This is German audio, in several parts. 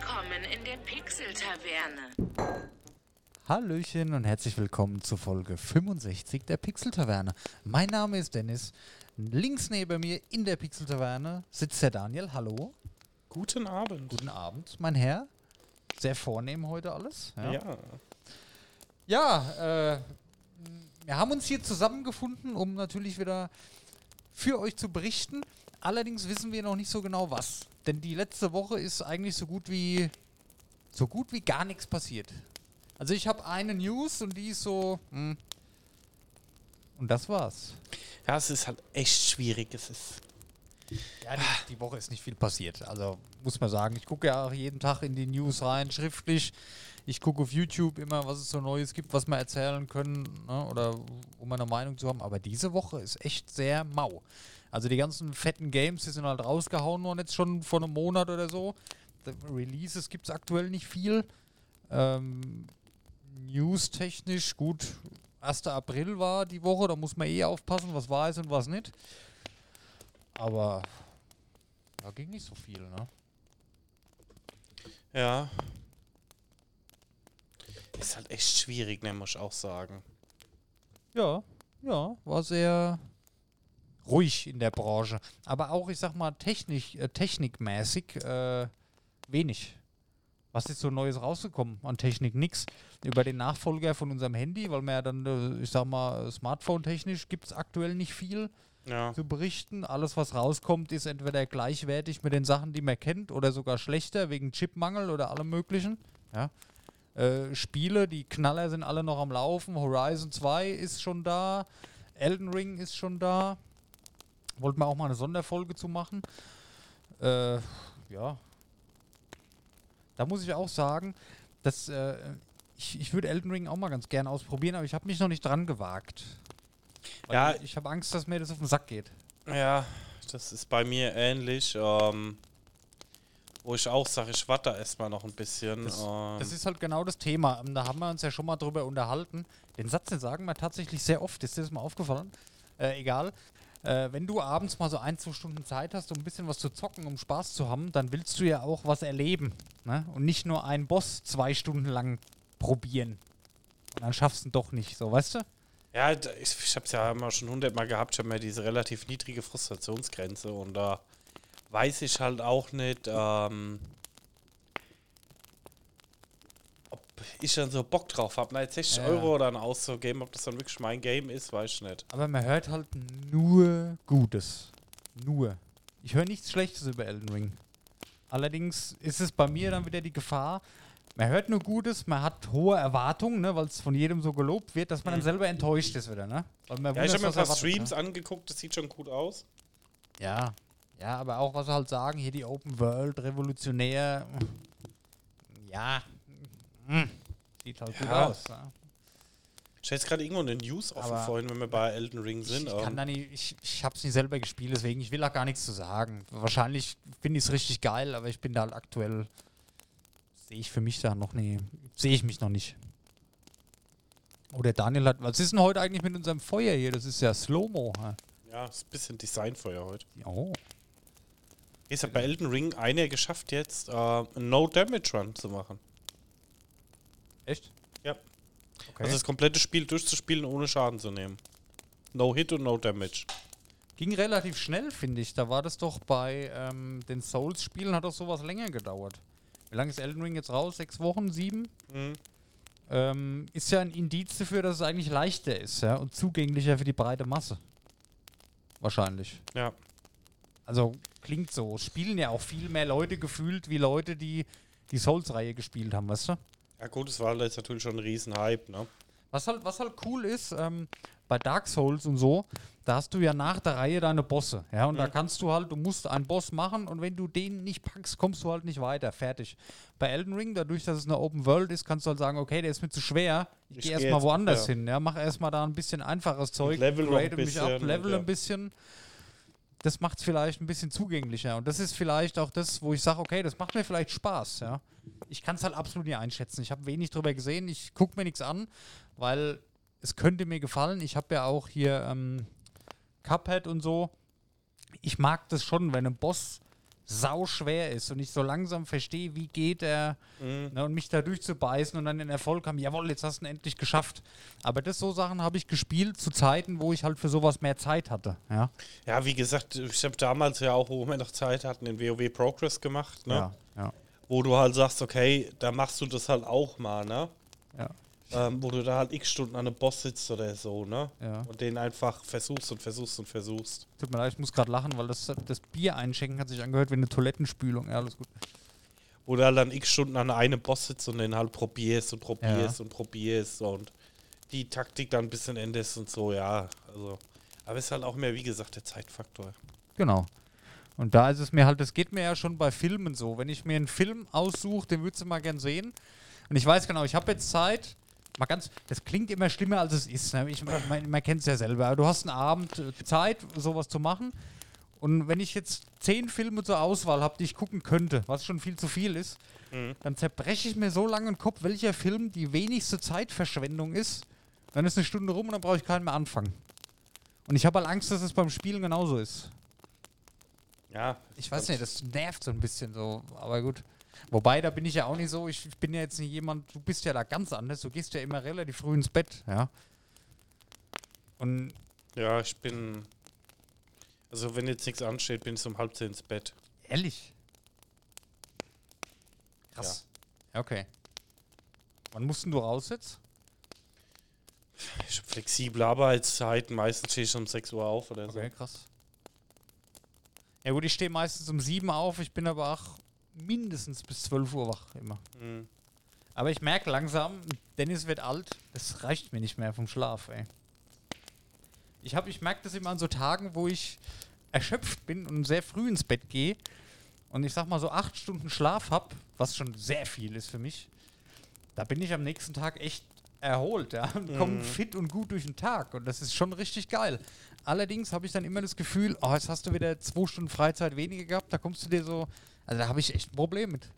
Willkommen in der Pixel-Taverne. Hallöchen und herzlich willkommen zu Folge 65 der Pixel-Taverne. Mein Name ist Dennis. Links neben mir in der Pixel-Taverne sitzt der Daniel. Hallo. Guten Abend. Guten Abend, mein Herr. Sehr vornehm heute alles. Ja. Ja, äh, wir haben uns hier zusammengefunden, um natürlich wieder für euch zu berichten. Allerdings wissen wir noch nicht so genau was. Denn die letzte Woche ist eigentlich so gut wie so gut wie gar nichts passiert. Also ich habe eine News und die ist so. Hm. Und das war's. Ja, es ist halt echt schwierig. Es ist. Ja, die, die Woche ist nicht viel passiert. Also muss man sagen, ich gucke ja auch jeden Tag in die News rein, schriftlich. Ich gucke auf YouTube immer, was es so Neues gibt, was wir erzählen können ne? oder um eine Meinung zu haben. Aber diese Woche ist echt sehr mau. Also die ganzen fetten Games, die sind halt rausgehauen worden jetzt schon vor einem Monat oder so. Releases gibt es aktuell nicht viel. Ähm, News-technisch, gut, 1. April war die Woche, da muss man eh aufpassen, was war es und was nicht. Aber da ging nicht so viel, ne? Ja. Ist halt echt schwierig, ne, muss ich auch sagen. Ja, ja, war sehr ruhig in der Branche. Aber auch, ich sag mal, technisch, äh, technikmäßig äh, wenig. Was ist so Neues rausgekommen an Technik? Nix. Über den Nachfolger von unserem Handy, weil wir ja dann, äh, ich sag mal, Smartphone-technisch gibt es aktuell nicht viel Ja. zu berichten. Alles, was rauskommt, ist entweder gleichwertig mit den Sachen, die man kennt, oder sogar schlechter wegen Chipmangel oder allem Möglichen. Ja. Äh, Spiele, die Knaller sind alle noch am Laufen. Horizon 2 ist schon da. Elden Ring ist schon da. Wollten wir auch mal eine Sonderfolge zu machen. Äh, ja. Da muss ich auch sagen, dass äh, ich, ich würde Elden Ring auch mal ganz gerne ausprobieren, aber ich habe mich noch nicht dran gewagt. Ja. ich habe Angst, dass mir das auf den Sack geht. Ja, das ist bei mir ähnlich. Ähm, wo ich auch sage, ich warte erstmal noch ein bisschen. Das, ähm, das ist halt genau das Thema. Ähm, Da haben wir uns ja schon mal drüber unterhalten. Den Satz, den sagen wir tatsächlich sehr oft. Ist dir das mal aufgefallen? Äh, egal. Äh, wenn du abends mal so ein, zwei Stunden Zeit hast, um ein bisschen was zu zocken, um Spaß zu haben, dann willst du ja auch was erleben. Ne? Und nicht nur einen Boss zwei Stunden lang probieren. Und dann schaffst du ihn doch nicht, so, weißt du? ja, ich, ich habe ja immer schon hundertmal gehabt. Ich habe mir diese relativ niedrige Frustrationsgrenze und da weiß ich halt auch nicht, ähm, ob ich dann so Bock drauf habe, jetzt 60 Ja. Euro dann auszugeben, ob das dann wirklich mein Game ist, weiß ich nicht. Aber man hört halt nur Gutes. Nur. Ich höre nichts Schlechtes über Elden Ring. Allerdings ist es bei mir dann wieder die Gefahr, man hört nur Gutes, man hat hohe Erwartungen, ne, weil es von jedem so gelobt wird, dass man dann selber enttäuscht ist wieder, ne? Ja, ich habe mir ein paar erwartet, Streams ne? angeguckt, das sieht schon gut aus. Ja. Ja, aber auch, was sie halt sagen, hier die Open World, revolutionär. Ja. hm, Sieht halt gut Ja. aus. Ja. Ich hätte gerade irgendwo eine News offen Aber vorhin, wenn wir bei Elden Ring sind. ich kann ähm, da nicht, ich, ich habe es nicht selber gespielt, deswegen ich will auch gar nichts zu sagen. Wahrscheinlich finde ich es richtig geil, aber ich bin da halt aktuell sehe ich für mich da noch nie, sehe ich mich noch nicht. Oder Daniel hat, was ist denn heute eigentlich mit unserem Feuer hier? Das ist ja Slow-Mo. hä? ja, ist ein bisschen Designfeuer heute. Oh. Jetzt hat bei Elden Ring einer geschafft, jetzt äh, einen No-Damage-Run zu machen. Echt? Ja. Okay. Also das komplette Spiel durchzuspielen, ohne Schaden zu nehmen. No Hit und No Damage. Ging relativ schnell, finde ich. Da war das doch bei ähm, den Souls-Spielen, hat doch sowas länger gedauert. Wie lange ist Elden Ring jetzt raus? Sechs Wochen? Sieben? Mhm. ähm, ist ja ein Indiz dafür, dass es eigentlich leichter ist ja, und zugänglicher für die breite Masse. Wahrscheinlich. Ja. Also klingt so. Spielen ja auch viel mehr Leute gefühlt wie Leute, die die Souls-Reihe gespielt haben, weißt du? Ja gut, es war jetzt natürlich schon ein riesen Hype, ne? Was halt, was halt cool ist, ähm, bei Dark Souls und so, da hast du ja nach der Reihe deine Bosse. Ja, und da kannst du halt, du musst einen Boss machen und wenn du den nicht packst, kommst du halt nicht weiter. Fertig. Bei Elden Ring, dadurch, dass es eine Open World ist, kannst du halt sagen, okay, der ist mir zu schwer. Ich, Ich gehe geh erstmal woanders ja. hin. Ja, mach erstmal da ein bisschen einfaches Zeug, level grade mich ab, level ja. ein bisschen. Das macht es vielleicht ein bisschen zugänglicher. Und das ist vielleicht auch das, wo ich sage, okay, das macht mir vielleicht Spaß, ja. Ich kann es halt absolut nicht einschätzen. Ich habe wenig drüber gesehen. Ich gucke mir nichts an, weil es könnte mir gefallen. Ich habe ja auch hier ähm, Cuphead und so. Ich mag das schon, wenn ein Boss sau schwer ist und ich so langsam verstehe, wie geht er Mhm. ne, und mich da durchzubeißen und dann den Erfolg haben, jawohl, jetzt hast du ihn endlich geschafft. Aber das so Sachen habe ich gespielt zu Zeiten, wo ich halt für sowas mehr Zeit hatte. Ja, Ja, wie gesagt, ich habe damals ja auch, wo wir noch Zeit hatten, in WoW Progress gemacht, ne? ja, ja. Wo du halt sagst, okay, da machst du das halt auch mal, ne? ja. Ähm, wo du da halt x Stunden an einem Boss sitzt oder so, ne? Ja. Und den einfach versuchst und versuchst und versuchst. Tut mir leid, ich muss gerade lachen, weil das, das Bier einschenken hat sich angehört wie eine Toilettenspülung. Ja, alles gut. Wo du halt dann x Stunden an einem Boss sitzt und den halt probierst und probierst und probierst und die Taktik dann ein bisschen änderst und so, ja. Also. Aber es ist halt auch mehr, wie gesagt, der Zeitfaktor. Genau. Und da ist es mir halt, das geht mir ja schon bei Filmen so. Wenn ich mir einen Film aussuche, den würdest du mal gern sehen. Und ich weiß genau, ich habe jetzt Zeit. Mal ganz, das klingt immer schlimmer, als es ist. Ne? Ich, man man kennt es ja selber. Du hast einen Abend äh, Zeit, sowas zu machen. Und wenn ich jetzt zehn Filme zur Auswahl habe, die ich gucken könnte, was schon viel zu viel ist, Mhm. dann zerbreche ich mir so lange den Kopf, welcher Film die wenigste Zeitverschwendung ist. Dann ist eine Stunde rum und dann brauche ich keinen mehr anfangen. Und ich habe halt Angst, dass es beim Spielen genauso ist. Ja. Ich weiß nicht, das nervt so ein bisschen so, aber gut. Wobei, da bin ich ja auch nicht so, ich, bin ja jetzt nicht jemand, du bist ja da ganz anders, du gehst ja immer relativ früh ins Bett, ja. Und Ja, ich bin. Also, wenn jetzt nichts ansteht, bin ich um halb zehn ins Bett. ehrlich. Krass. Ja. Okay. Wann musst denn du raus jetzt? Ich habe flexible Arbeitszeiten. Meistens stehe ich um 6 Uhr auf oder so. Okay, krass. Ja gut, ich stehe meistens um 7 auf, ich bin aber auch mindestens bis 12 Uhr wach immer. Mhm. Aber ich merke langsam, Dennis wird alt, das reicht mir nicht mehr vom Schlaf, ey. Ich, hab- ich merke das immer an so Tagen, wo ich erschöpft bin und sehr früh ins Bett gehe und ich sag mal so acht Stunden Schlaf habe, was schon sehr viel ist für mich, da bin ich am nächsten Tag echt erholt, ja, und komme fit und gut durch den Tag und das ist schon richtig geil. Allerdings habe ich dann immer das Gefühl, oh, jetzt hast du wieder zwei Stunden Freizeit weniger gehabt, da kommst du dir so, also da habe ich echt ein Problem mit.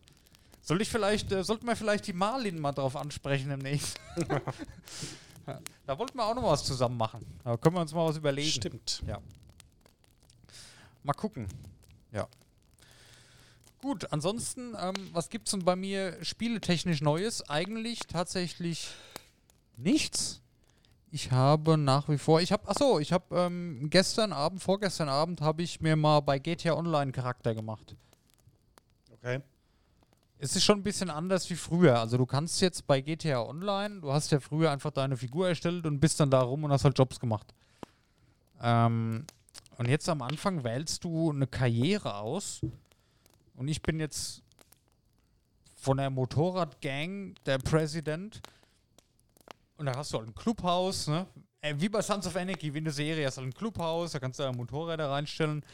Soll ich vielleicht, äh, sollten wir vielleicht die Marlin mal drauf ansprechen demnächst? Ja, da wollten wir auch noch was zusammen machen. Da können wir uns mal was überlegen. Stimmt. Ja. Mal gucken. Ja. Gut, ansonsten, ähm, was gibt es denn bei mir spieletechnisch Neues? Eigentlich tatsächlich nichts. Ich habe nach wie vor, ich habe, achso, ich habe ähm, gestern Abend, vorgestern Abend habe ich mir mal bei GTA Online Charakter gemacht. Okay. Es ist schon ein bisschen anders wie früher. Also du kannst jetzt bei GTA Online, du hast ja früher einfach deine Figur erstellt und bist dann da rum und hast halt Jobs gemacht. Ähm, und jetzt am Anfang wählst du eine Karriere aus. Und ich bin jetzt von der Motorradgang der Präsident. Und da hast du halt ein Clubhaus, ne? Äh, Wie bei Sons of Anarchy, wie in der Serie, hast du halt ein Clubhaus, da kannst du da Motorräder reinstellen,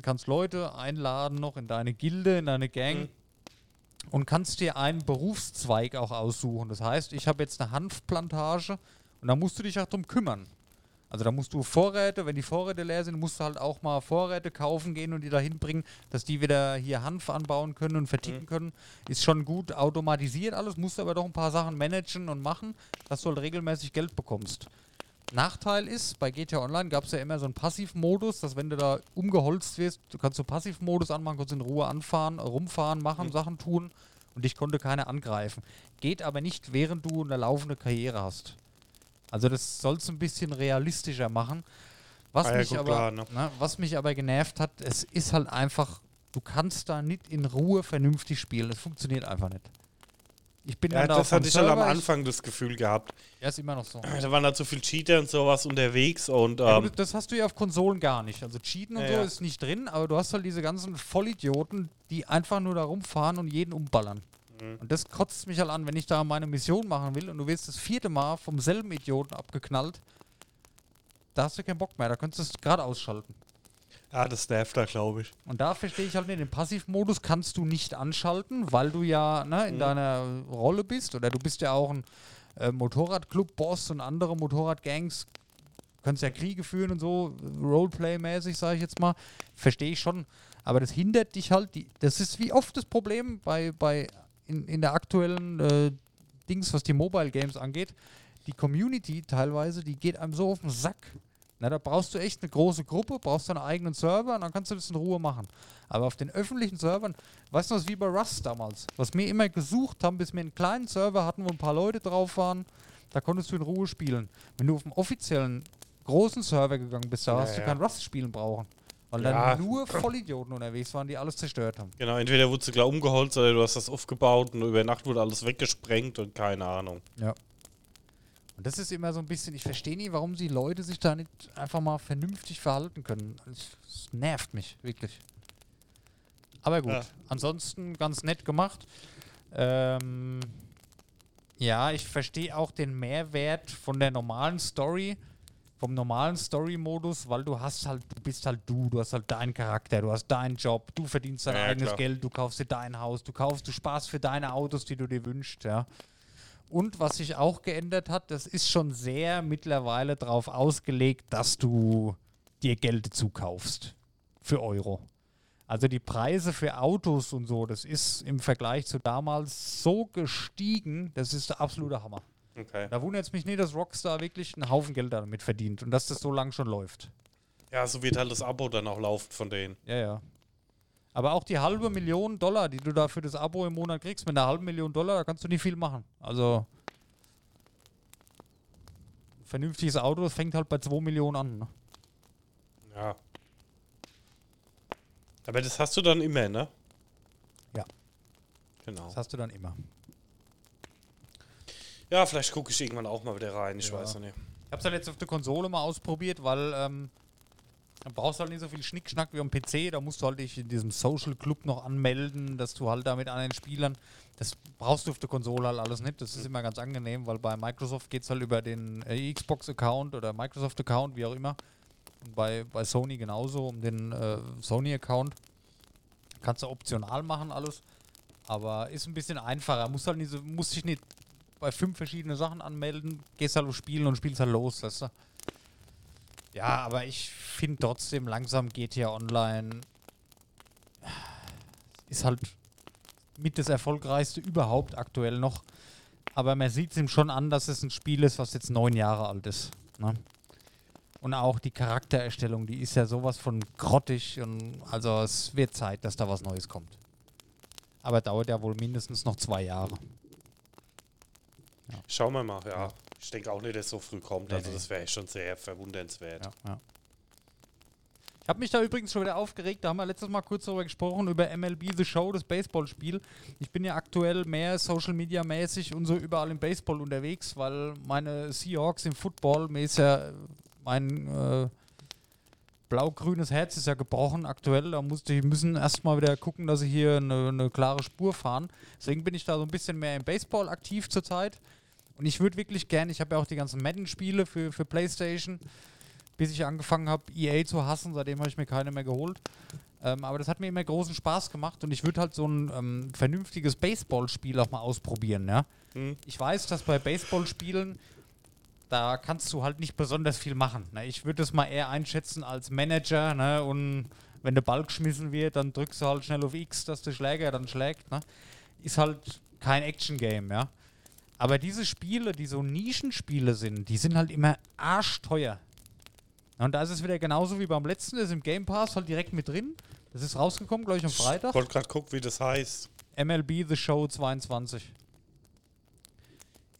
kannst Leute einladen noch in deine Gilde, in deine Gang Mhm. und kannst dir einen Berufszweig auch aussuchen. Das heißt, ich habe jetzt eine Hanfplantage und da musst du dich auch drum kümmern. Also da musst du Vorräte, wenn die Vorräte leer sind, musst du halt auch mal Vorräte kaufen gehen und die dahin bringen, dass die wieder hier Hanf anbauen können und verticken können. Ist schon gut automatisiert alles, musst aber doch ein paar Sachen managen und machen, dass du halt regelmäßig Geld bekommst. Nachteil ist, bei GTA Online gab es ja immer so einen Passivmodus, dass wenn du da umgeholzt wirst, du kannst so Passivmodus anmachen, kannst in Ruhe anfahren, rumfahren, machen, Sachen tun und dich konnte keiner angreifen. Geht aber nicht, während du eine laufende Karriere hast. Also das soll es ein bisschen realistischer machen. Was, Ah ja, mich aber, klar, ne? ne, was mich aber genervt hat, es ist halt einfach, du kannst da nicht in Ruhe vernünftig spielen. Das funktioniert einfach nicht. Ich bin Ja, dann da das hatte ich halt am Anfang das Gefühl gehabt. Ja, ist immer noch so. Da waren halt so viele Cheater und sowas unterwegs und Ja, ähm, aber das hast du ja auf Konsolen gar nicht. Also Cheaten und Ja, so ja. ist nicht drin, aber du hast halt diese ganzen Vollidioten, die einfach nur da rumfahren und jeden umballern. Mhm. Und das kotzt mich halt an, wenn ich da meine Mission machen will und du wirst das vierte Mal vom selben Idioten abgeknallt. Da hast du keinen Bock mehr, da könntest du es gerade ausschalten. ja, das nervt da, glaube ich. Und da verstehe ich halt nicht, den Passivmodus kannst du nicht anschalten, weil du ja ne, in Mhm. deiner Rolle bist oder du bist ja auch ein äh, Motorradclub-Boss und andere Motorradgangs kannst ja Kriege führen und so, Roleplay-mäßig, sage ich jetzt mal. Verstehe ich schon. Aber das hindert dich halt, die, das ist wie oft das Problem bei, bei in, in der aktuellen äh, Dings, was die Mobile Games angeht. Die Community teilweise, die geht einem so auf den Sack. Na, da brauchst du echt eine große Gruppe, brauchst deinen eigenen Server und dann kannst du das in Ruhe machen. Aber auf den öffentlichen Servern, weißt du, ist wie bei Rust damals, was wir immer gesucht haben, bis wir einen kleinen Server hatten, wo ein paar Leute drauf waren, da konntest du in Ruhe spielen. Wenn du auf dem offiziellen großen Server gegangen bist, da Ja, hast du ja. kein Rust spielen brauchen. Weil Ja. da nur Vollidioten unterwegs waren, die alles zerstört haben. Genau, entweder wurde sie gleich umgeholzt oder du hast das aufgebaut und über Nacht wurde alles weggesprengt und keine Ahnung. Ja. Und das ist immer so ein bisschen, ich verstehe nie, warum die Leute sich da nicht einfach mal vernünftig verhalten können. Es nervt mich, wirklich. Aber gut, Ja. ansonsten ganz nett gemacht. Ähm, ja, ich verstehe auch den Mehrwert von der normalen Story, vom normalen Story-Modus, weil du hast halt, du bist halt du, du hast halt deinen Charakter, du hast deinen Job, du verdienst dein Ja, eigenes klar. Geld, du kaufst dir dein Haus, du kaufst, du sparst für deine Autos, die du dir wünschst, ja. Und was sich auch geändert hat, das ist schon sehr mittlerweile darauf ausgelegt, dass du dir Geld dazu kaufst. Für Euro. Also die Preise für Autos und so, das ist im Vergleich zu damals so gestiegen, das ist der absolute Hammer. Okay. Da wundert es mich nicht, dass Rockstar wirklich einen Haufen Geld damit verdient und dass das so lang schon läuft. Ja, so wird halt das Abo dann auch laufen von denen. Ja, ja. Aber auch die halbe Million Dollar, die du da für das Abo im Monat kriegst, mit einer halben Million Dollar, da kannst du nicht viel machen. Also vernünftiges Auto, das fängt halt bei 2 Millionen an. Ne? Ja. Aber das hast du dann immer, ne? Ja. Genau. Das hast du dann immer. Ja, vielleicht gucke ich irgendwann auch mal wieder rein, ich Ja. weiß noch nicht. Ich hab's halt jetzt auf der Konsole mal ausprobiert, weil ähm, da brauchst du halt nicht so viel Schnickschnack wie am PC. Da musst du halt dich in diesem Social Club noch anmelden, dass du halt da mit anderen Spielern. Das brauchst du auf der Konsole halt alles nicht. Das ist immer ganz angenehm, weil bei Microsoft geht's halt über den äh, Xbox-Account oder Microsoft-Account, wie auch immer. Und bei, bei Sony genauso, um den äh, Sony-Account. Kannst du optional machen alles. Aber ist ein bisschen einfacher. Musst halt nicht so, musst dich nicht bei fünf verschiedene Sachen anmelden, gehst halt Spielen und spielst halt los, weißt du? Ja, aber ich finde trotzdem langsam GTA Online ist halt mit das erfolgreichste überhaupt aktuell noch. Aber man sieht es ihm schon an, dass es ein Spiel ist, was jetzt neun Jahre alt ist. Ne? Und auch die Charaktererstellung, die ist ja sowas von grottig und also es wird Zeit, dass da was Neues kommt. Aber dauert ja wohl mindestens noch zwei Jahre. Schauen wir mal, ja. Ich denke auch nicht, dass es so früh kommt. Nee, also nee. das wäre schon sehr verwundernswert. Ja, ja. Ich habe mich da übrigens schon wieder aufgeregt. Da haben wir letztes Mal kurz darüber gesprochen, über MLB The Show, das Baseballspiel. Ich bin ja aktuell mehr Social Media mäßig und so überall im Baseball unterwegs, weil meine Seahawks im Football, mir ist ja mein äh, blau-grünes Herz ist ja gebrochen aktuell. Da musste ich müssen erstmal wieder gucken, dass sie hier eine, eine klare Spur fahren. Deswegen bin ich da so ein bisschen mehr im Baseball aktiv zurzeit. Und ich würde wirklich gerne, ich habe ja auch die ganzen Madden-Spiele für, für PlayStation, bis ich angefangen habe, EA zu hassen. Seitdem habe ich mir keine mehr geholt. Ähm, aber das hat mir immer großen Spaß gemacht und ich würde halt so ein ähm, vernünftiges Baseballspiel auch mal ausprobieren. Ja? Hm? Ich weiß, dass bei Baseballspielen, da kannst du halt nicht besonders viel machen. Ne? Ich würde es mal eher einschätzen als Manager ne? und wenn der Ball geschmissen wird, dann drückst du halt schnell auf X, dass der Schläger dann schlägt. Ne? Ist halt kein Action-Game, ja. Aber diese Spiele, die so Nischenspiele sind, die sind halt immer arschteuer. Und da ist es wieder genauso wie beim letzten, das ist im Game Pass halt direkt mit drin. Das ist rausgekommen, glaube ich, am Ich Freitag. wollte gerade gucken, wie das heißt. MLB The Show 22.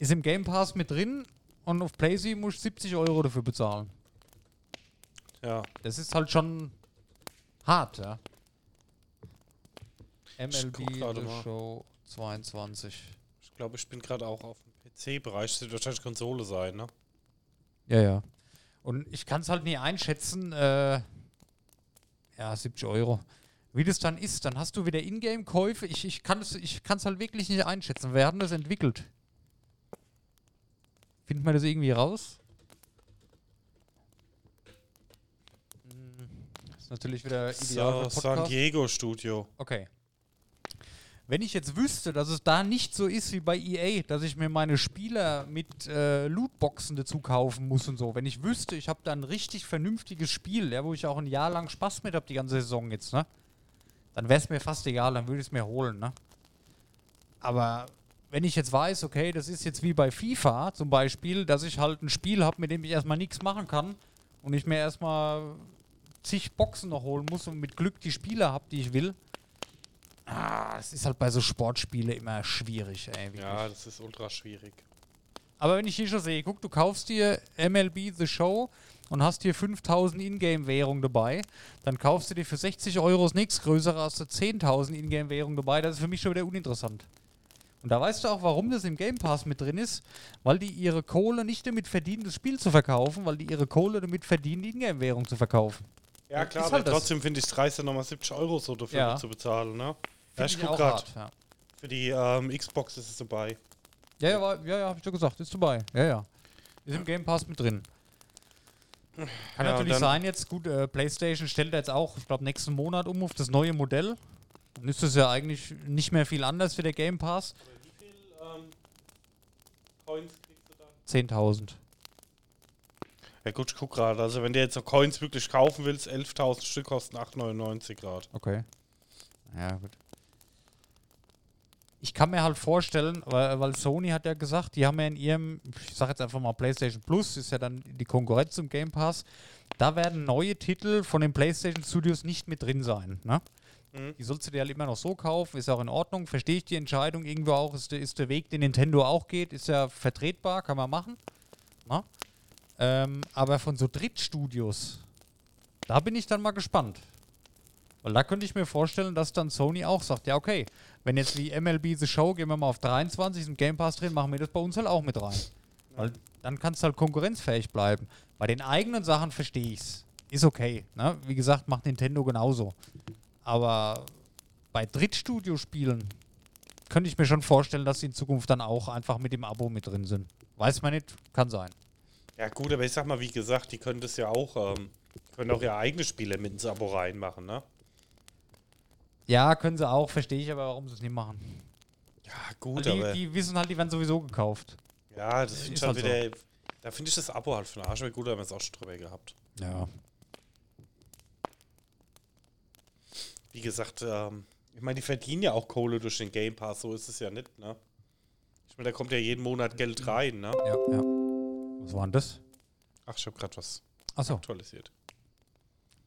Ist im Game Pass mit drin und auf PlayStation muss ich 70 Euro dafür bezahlen. Ja. Das ist halt schon hart, ja. MLB The mal. Show 22. Ich glaube, ich bin gerade auch auf dem PC-Bereich. Das wird wahrscheinlich Konsole sein, ne? Ja, ja. Und ich kann es halt nie einschätzen. Äh, ja, 70 Euro. Wie das dann ist, dann hast du wieder Ingame-Käufe. Ich, ich kann es ich kann's halt wirklich nicht einschätzen. Wer hat denn das entwickelt? Findet man das irgendwie raus? Hm, Das ist natürlich wieder ideal So, für San. Diego Studio. Okay. Wenn ich jetzt wüsste, dass es da nicht so ist wie bei EA, dass ich mir meine Spieler mit äh, Lootboxen dazu kaufen muss und so, wenn ich wüsste, ich habe da ein richtig vernünftiges Spiel, ja, wo ich auch ein Jahr lang Spaß mit habe, die ganze Saison jetzt, ne? Dann wäre es mir fast egal, dann würde ich es mir holen, ne? Aber wenn ich jetzt weiß, okay, das ist jetzt wie bei FIFA zum Beispiel, dass ich halt ein Spiel habe, mit dem ich erstmal nichts machen kann und ich mir erstmal zig Boxen noch holen muss und mit Glück die Spiele habe, die ich will. Ah, es ist halt bei so Sportspielen immer schwierig, ey. wirklich. Ja, das ist ultra schwierig. Aber wenn ich hier schon sehe, guck, du kaufst dir MLB The Show und hast hier 5000 Ingame-Währung dabei, dann kaufst du dir für 60 Euro das nächstgrößere, hast du 10.000 Ingame-Währung dabei, das ist für mich schon wieder uninteressant. Und da weißt du auch, warum das im Game Pass mit drin ist, weil die ihre Kohle nicht damit verdienen, das Spiel zu verkaufen, weil die ihre Kohle damit verdienen, die Ingame-Währung zu verkaufen. Ja, klar, halt aber trotzdem finde ich es dreist, nochmal 70 Euro so dafür Ja. zu bezahlen, ne? Ja, ich guck grad. hart, Ja, Für die ähm, Xbox ist es dabei. ja, ja, war, ja, ja hab ich doch gesagt, ist dabei. Ja, ja. Ist im Game Pass mit drin. Kann Ja, natürlich sein, jetzt gut, äh, PlayStation stellt jetzt auch, ich glaube, nächsten Monat um auf das neue Modell. Dann ist das ja eigentlich nicht mehr viel anders für der Game Pass. Wie viel ähm, Coins kriegst du dann? 10.000. Ja gut, ich guck gerade. Also wenn du jetzt so Coins wirklich kaufen willst, 11.000 Stück kosten 8,99 Grad. Okay. Ja, gut. Ich kann mir halt vorstellen, weil, weil Sony hat ja gesagt, die haben ja in ihrem, ich sag jetzt einfach mal PlayStation Plus, ist ja dann die Konkurrenz zum Game Pass, da werden neue Titel von den PlayStation Studios nicht mit drin sein. Ne? Mhm. Die sollst du dir halt immer noch so kaufen, ist auch in Ordnung, verstehe ich die Entscheidung irgendwo auch, ist, der- ist der Weg, den Nintendo auch geht, ist ja vertretbar, kann man machen. Na? Ähm, aber von so Drittstudios, da bin ich dann mal gespannt. Weil da könnte ich mir vorstellen, dass dann Sony auch sagt, ja okay, wenn jetzt wie MLB The Show, gehen wir mal auf 23, ist im Game Pass drin, machen wir das bei uns halt auch mit rein. Weil dann kannst du halt konkurrenzfähig bleiben. Bei den eigenen Sachen verstehe ich's. Ist okay. Ne? Wie gesagt, macht Nintendo genauso. Aber bei Drittstudio-Spielen könnte ich mir schon vorstellen, dass sie in Zukunft dann auch einfach mit dem Abo mit drin sind. Weiß man nicht, kann sein. Ja gut, aber ich sag mal, wie gesagt, die können das ja auch, ähm, können auch ihre eigenen Spiele mit ins Abo reinmachen, ne? Ja, können sie auch, verstehe ich aber, warum sie es nicht machen. Ja gut, Weil aber die, wissen halt, die werden sowieso gekauft. ja, das finde ist ich halt wieder, da finde ich das Abo halt für den Arsch, aber gut, da haben wir es auch schon drüber gehabt. Ja. Wie gesagt, ähm, ich meine, die verdienen ja auch Kohle durch den Game Pass, so ist es ja nicht, ne? Ich meine, da kommt ja jeden Monat Geld rein, ne? Ja, ja. Was war denn das? Ach, ich habe gerade was Achso, aktualisiert.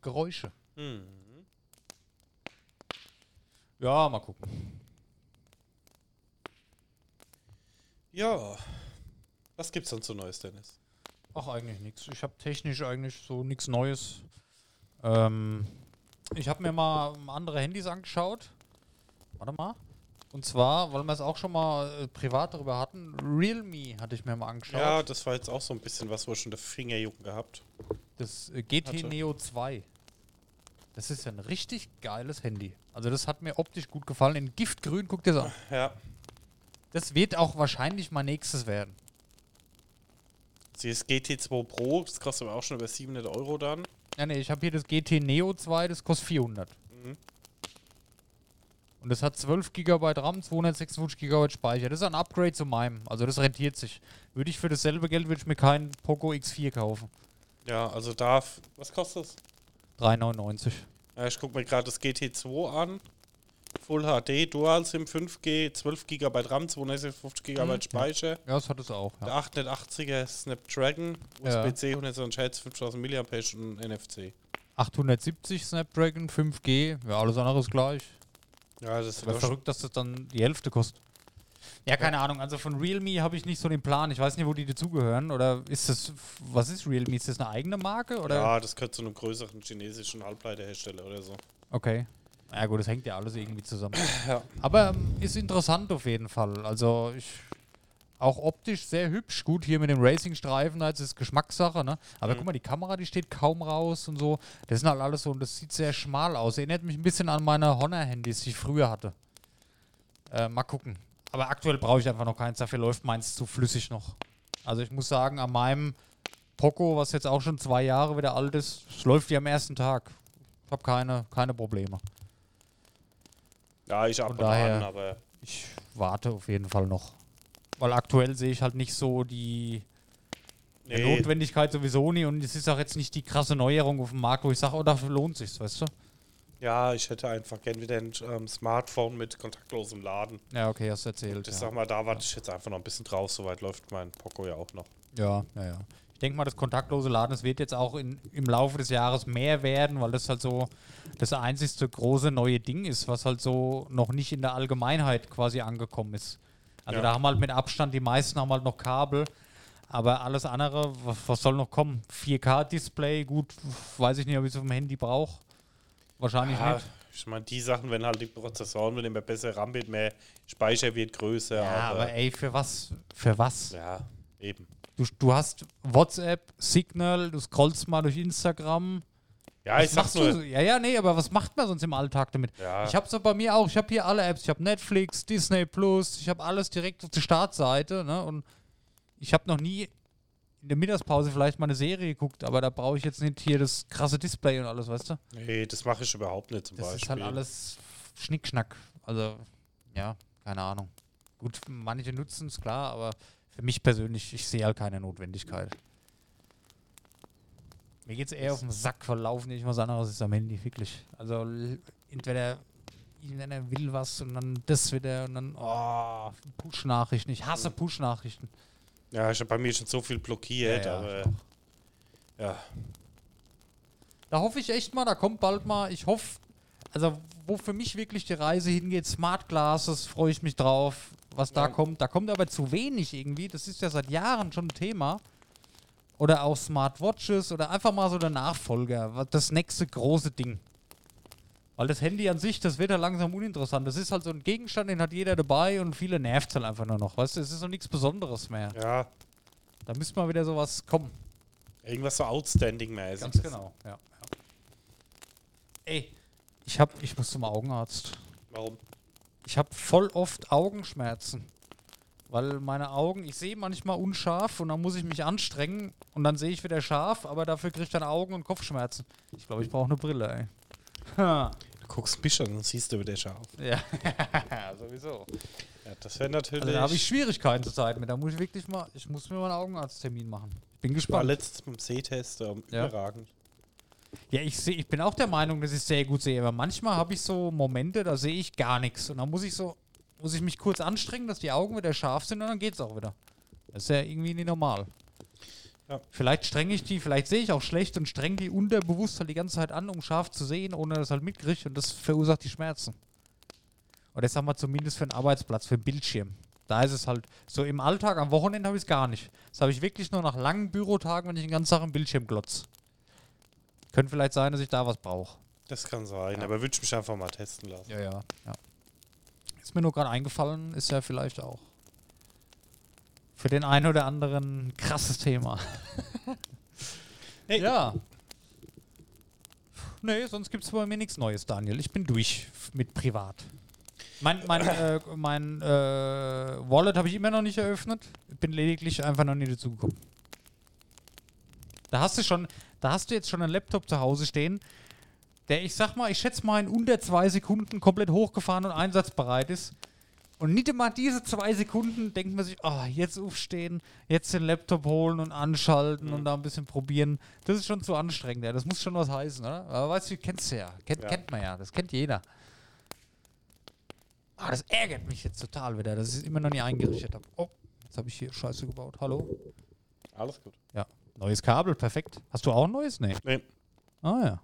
Geräusche. Hm. Ja, mal gucken. Ja. Was gibt's sonst so Neues, Dennis? Ach, eigentlich nichts. Ich habe technisch eigentlich so nichts Neues. Ähm, ich habe mir mal andere Handys angeschaut. Warte mal. Und zwar, weil wir es auch schon mal äh, privat darüber hatten, Realme hatte ich mir mal angeschaut. Ja, das war jetzt auch so ein bisschen was, wo ich schon der Fingerjucken gehabt. Das äh, GT Hatte. Neo 2. Das ist ja ein richtig geiles Handy. Also das hat mir optisch gut gefallen. In Giftgrün, guck dir das an. Ja. Das wird auch wahrscheinlich mal nächstes werden. Das GT2 Pro, das kostet aber auch schon über 700 Euro dann. Ja, nee, ich habe hier das GT Neo 2, das kostet 400. Mhm. Und das hat 12 GB RAM, 256 GB Speicher. Das ist ein Upgrade zu meinem. Also das rentiert sich. Würde ich für dasselbe Geld, würde ich mir keinen Poco X4 kaufen. Ja, also darf. Was kostet das? 3,99. Ja, ich gucke mir gerade das GT2 an. Full HD, Dual SIM 5G, 12 GB RAM, 256 GB Mhm, ja. Speicher. Ja, das hat es auch. Der Ja. 880er Snapdragon, Ja. USB-C, 120 Hz, 5000 mAh und NFC. 870 Snapdragon, 5G. Ja, alles andere ist gleich. Ja, das ist Aber verrückt, dass das dann die Hälfte kostet. Ja, keine Ahnung. Also von Realme habe ich nicht so den Plan. Ich weiß nicht, wo die dazugehören. Oder ist das, was ist Realme? Ist das eine eigene Marke? Oder? Ja, das gehört zu einem größeren chinesischen Halbleiterhersteller oder so. Okay. Ja gut, das hängt ja alles irgendwie zusammen. Ja. Aber ähm, ist interessant auf jeden Fall. Also ich auch optisch sehr hübsch. Gut, hier mit dem Racing-Streifen, da ist es Geschmackssache, ne? Aber Mhm. guck mal, die Kamera, die steht kaum raus und so. Das sind halt alles so und das sieht sehr schmal aus. Erinnert mich ein bisschen an meine Honor-Handys, die ich früher hatte. Äh, mal gucken. Aber aktuell brauche ich einfach noch keins. Dafür läuft meins zu flüssig noch. Also ich muss sagen, an meinem Poco, was jetzt auch schon zwei Jahre wieder alt ist, es läuft wie am ersten Tag. Ich habe keine, keine Probleme. Ja, ich ab Von und an, daher- aber Ich warte auf jeden Fall noch. Weil aktuell sehe ich halt nicht so die die nee, Notwendigkeit sowieso nie und es ist auch jetzt nicht die krasse Neuerung auf dem Markt, wo ich sage, oh, dafür lohnt sich's, weißt du? Ja, ich hätte einfach gern wieder ein ähm, Smartphone mit kontaktlosem Laden. Ja, okay, hast du erzählt. Ich ja. sag mal, da warte ich jetzt einfach noch ein bisschen drauf. Soweit läuft mein Poco ja auch noch. ja, ja, ja. Ich denke mal, das kontaktlose Laden, das wird jetzt auch in, im Laufe des Jahres mehr werden, weil das halt so das einzigste große neue Ding ist, was halt so noch nicht in der Allgemeinheit quasi angekommen ist. Also Ja. da haben halt mit Abstand die meisten haben halt noch Kabel, aber alles andere, was, was soll noch kommen? 4K-Display, gut, weiß ich nicht, ob ich es auf dem Handy brauche. Wahrscheinlich Ja, nicht. ich meine, die Sachen, wenn halt die Prozessoren wird immer besser, RAM wird mehr, Speicher wird größer. Ja, aber, aber ey, für was? Für was? ja, eben. Du, du hast WhatsApp, Signal, du scrollst mal durch Instagram. Ja, ich Was sag's machst du? nur. Ja, ja, nee, aber was macht man sonst im Alltag damit? Ja. Ich hab's doch bei mir auch. Ich habe hier alle Apps. Ich habe Netflix, Disney Plus. Ich habe alles direkt auf der Startseite. Ne? Und ich habe noch nie in der Mittagspause vielleicht mal eine Serie geguckt, aber da brauche ich jetzt nicht hier das krasse Display und alles, weißt du? Nee, das mache ich überhaupt nicht zum Das Beispiel. ist halt alles Schnickschnack. Also, ja, keine Ahnung. Gut, manche nutzen es, klar, aber für mich persönlich, ich sehe halt keine Notwendigkeit. Mir geht es eher auf den Sack, verlaufen nicht was anderes ist am Handy, wirklich. Also, entweder irgendeiner will was und dann das wieder und dann, oh, Push-Nachrichten. Ich hasse Push-Nachrichten. Ja, ich habe bei mir schon so viel blockiert, Ja, ja, aber ja. Da hoffe ich echt mal, da kommt bald mal, ich hoffe, also wo für mich wirklich die Reise hingeht, Smart Glasses, freue ich mich drauf, was da Ja. kommt. Da kommt aber zu wenig irgendwie, das ist ja seit Jahren schon ein Thema. Oder auch Smartwatches oder einfach mal so der Nachfolger, das nächste große Ding. Weil das Handy an sich, das wird ja langsam uninteressant. Das ist halt so ein Gegenstand, den hat jeder dabei und viele nervt halt einfach nur noch. Weißt du, es ist so nichts Besonderes mehr. Ja, Da müsste mal wieder sowas kommen. irgendwas so outstanding-mäßig. Ganz genau, ja. ja. Ey, ich hab, ich muss zum Augenarzt. Warum? Ich habe voll oft Augenschmerzen. Weil meine Augen, ich sehe manchmal unscharf und dann muss ich mich anstrengen und dann sehe ich wieder scharf, aber dafür kriege ich dann Augen- und Kopfschmerzen. Ich glaube, ich brauche eine Brille, ey. Ha. Du guckst mich an und siehst du wieder scharf. Ja, sowieso. Ja, das wäre natürlich. Also da habe ich Schwierigkeiten zur Zeit mit. Da muss ich wirklich mal, ich muss mir mal einen Augenarzttermin machen. Ich bin war gespannt. letztens beim Sehtest ähm, Ja. überragend. Ja, ich, seh, ich bin auch der Meinung, dass ich sehr gut sehe, aber manchmal habe ich so Momente, da sehe ich gar nichts. Und dann muss ich so, muss ich mich kurz anstrengen, dass die Augen wieder scharf sind und dann geht es auch wieder. Das ist ja irgendwie nicht normal. Ja. Vielleicht strenge ich die, vielleicht sehe ich auch schlecht und strenge die unterbewusst halt die ganze Zeit an, um scharf zu sehen, ohne dass halt mitkriege und das verursacht die Schmerzen. Oder ich sag mal zumindest für einen Arbeitsplatz, für einen Bildschirm. Da ist es halt so im Alltag, am Wochenende habe ich es gar nicht. Das habe ich wirklich nur nach langen Bürotagen, wenn ich den ganzen Tag im Bildschirm glotz. Könnte vielleicht sein, dass ich da was brauche. Das kann sein, aber würde ich mich einfach mal testen lassen. Ja, ja, ja. Ist mir nur gerade eingefallen, ist ja vielleicht auch für den einen oder anderen ein krasses Thema. Hey. Ja. Nee, sonst gibt es bei mir nichts Neues, Daniel. Ich bin durch mit privat. Mein, mein, äh, mein äh, Wallet habe ich immer noch nicht eröffnet. Ich bin lediglich einfach noch nicht dazugekommen. Da hast du schon, da hast du jetzt schon einen Laptop zu Hause stehen, der, ich sag mal, ich schätze mal in unter zwei Sekunden komplett hochgefahren und einsatzbereit ist. Und nicht immer diese zwei Sekunden denkt man sich, ah, jetzt aufstehen, jetzt den Laptop holen und anschalten und da ein bisschen probieren. Das ist schon zu anstrengend, ja. Das muss schon was heißen, oder? Aber weißt du, kennst du ja. Kennt, Ja. kennt man ja. Das kennt jeder. Ah, das ärgert mich jetzt total wieder, dass ich es immer noch nie eingerichtet habe. Oh, jetzt habe ich hier Scheiße gebaut. Hallo? Alles gut. Ja. Neues Kabel, perfekt. Hast du auch ein neues? Nee. Nee. Ah ja.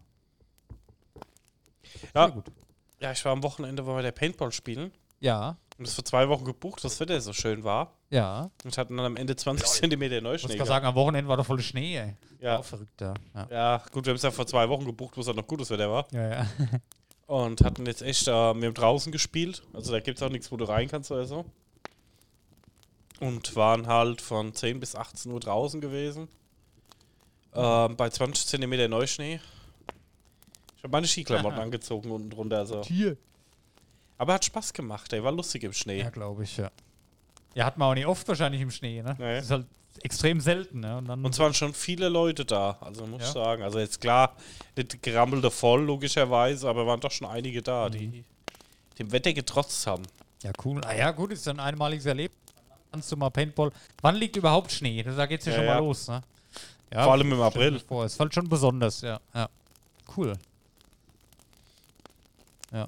Ja, Sehr gut. ja, ich war am Wochenende, wo wir der Paintball spielen. Ja, Und das vor zwei Wochen gebucht, das Wetter so schön war. ja. Und hatten dann am Ende 20 Zentimeter Ich muss Neuschnee. gerade gehabt. sagen, am Wochenende war doch voll Schnee, ey. Ja. Auch verrückt, ja. Ja, ja, gut, wir haben es ja vor zwei Wochen gebucht, wo es halt noch gutes Wetter war. ja. ja. Und hatten jetzt echt, äh, wir haben draußen gespielt. Also da gibt es auch nichts, wo du rein kannst oder so. Und waren halt von 10 bis 18 Uhr draußen gewesen. Ähm, bei 20 Zentimeter Neuschnee. Ich habe meine Skiklamotten angezogen unten drunter. So. Tier. Aber hat Spaß gemacht, ey. War lustig im Schnee. Ja, glaube ich, ja. Ja, hat man auch nicht oft wahrscheinlich im Schnee, ne? Nee. Das ist halt extrem selten, ne? Und dann Und es waren schon viele Leute da, also muss Ja. ich sagen. Also jetzt klar, nicht gerammelte voll, logischerweise, aber waren doch schon einige da, Mhm. die dem Wetter getrotzt haben. Ja, cool. Ah ja, gut, ist ein einmaliges Erlebnis. Kannst du mal Paintball. Wann liegt überhaupt Schnee? Da geht's ja, Ja, schon ja. mal los, ne? Ja, Vor allem im April. Vor. Es fällt schon besonders, ja. ja. Cool. Ja.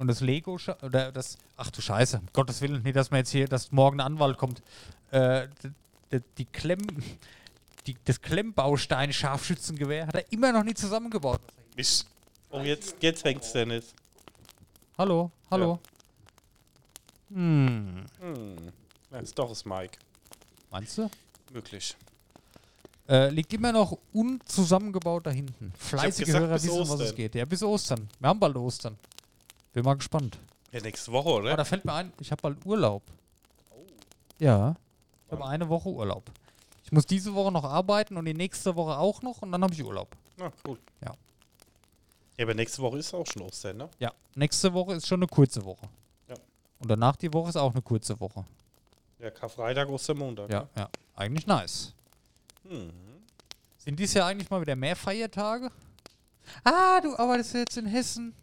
Und das Lego, oder das, ach du Scheiße, um Gottes Willen, nicht, dass man jetzt hier, dass morgen ein Anwalt kommt. Äh, die Klemmen, die, das Klemmbaustein-Scharfschützengewehr hat er immer noch nie zusammengebaut. Ich, oh, jetzt, jetzt hängt's, Dennis. Hallo, hallo. Hm, Hm. Ja, ist doch das Mike. meinst du? Möglich. Äh, liegt immer noch unzusammengebaut da hinten. Fleißige gesagt, Hörer wissen, was es Ostern. geht. Ja, bis Ostern. Wir haben bald Ostern. Bin mal gespannt. Ja, nächste Woche, Aber oder? da fällt mir ein, ich habe bald Urlaub. Ja, ich habe eine Woche Urlaub. Ich muss diese Woche noch arbeiten und die nächste Woche auch noch und dann habe ich Urlaub. Na, cool. Ja. Ja, aber nächste Woche ist auch schon Ostern, ne? Ja, nächste Woche ist schon eine kurze Woche. Ja. Und danach die Woche ist auch eine kurze Woche. Ja, Karfreitag, Ostermontag. Ja, ja. Eigentlich nice. Hm. Sind dies Jahr eigentlich mal wieder mehr Feiertage? Ah, du arbeitest jetzt in Hessen.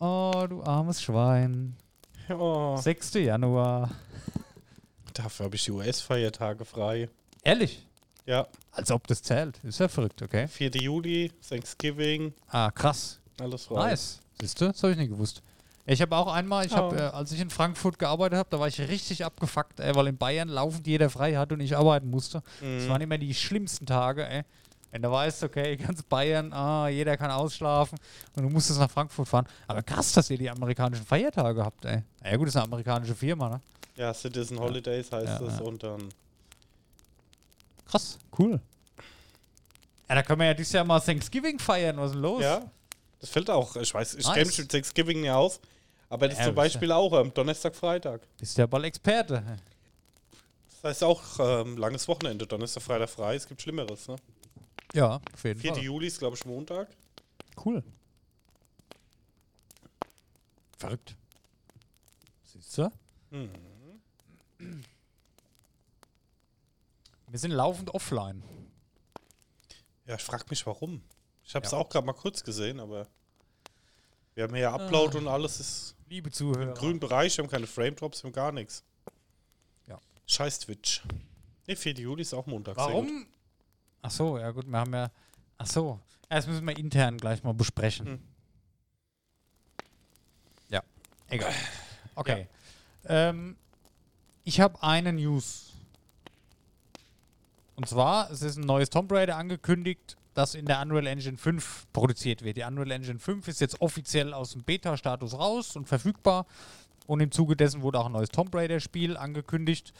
Oh, du armes Schwein. Ja, 6. Januar. dafür habe ich die US-Feiertage frei. Ehrlich? Ja, Als ob das zählt. Ist ja verrückt, okay? 4. Juli, Thanksgiving, Ah, krass. alles frei. Nice. Siehst du? Das habe ich nicht gewusst. Ich habe auch einmal, ich Oh. äh, als ich in Frankfurt gearbeitet habe, da war ich richtig abgefuckt, ey, weil in Bayern laufend jeder frei hat und ich arbeiten musste. Das Mhm. waren immer die schlimmsten Tage, ey. Wenn du weißt, okay, ganz Bayern, ah, jeder kann ausschlafen und du musstest nach Frankfurt fahren. Aber krass, dass ihr die amerikanischen Feiertage habt, ey. Na Ja gut, das ist eine amerikanische Firma, ne? Ja, Citizen Holidays heißt Ja, das ja. und dann. Krass, cool. Ja, da können wir ja dieses Jahr mal Thanksgiving feiern. Was ist denn los? Ja, das fällt auch. Ich weiß, ich Nice. kenne mich mit Thanksgiving nicht aus, aber das Ja, ist zum Beispiel auch am Donnerstag, Freitag. Bist ja bald Experte. Das heißt auch ähm, langes Wochenende, Donnerstag, Freitag frei. Es gibt Schlimmeres, ne? Ja, auf jeden 4. Fall. Juli ist, glaube ich, Montag. Cool. Verrückt. Siehst du? Mhm. Wir sind laufend offline. Ja, ich frage mich, warum. Ich habe es Ja. auch gerade mal kurz gesehen, aber wir haben hier Upload und alles ist Liebe im Zuhörer. grünen Bereich. Wir haben keine Frame Drops, wir haben gar nichts. Ja. Scheiß Twitch. Ne, 4. Juli ist auch Montag. Warum? Ach so, ja gut, wir haben ja. Ach so, ja, das müssen wir intern gleich mal besprechen. Hm. Ja, egal. Okay. Ähm, ich habe eine News. Und zwar, es ist ein neues Tomb Raider angekündigt, das in der Unreal Engine 5 produziert wird. Die Unreal Engine 5 ist jetzt offiziell aus dem Beta-Status raus und verfügbar. Und im Zuge dessen wurde auch ein neues Tomb Raider-Spiel angekündigt.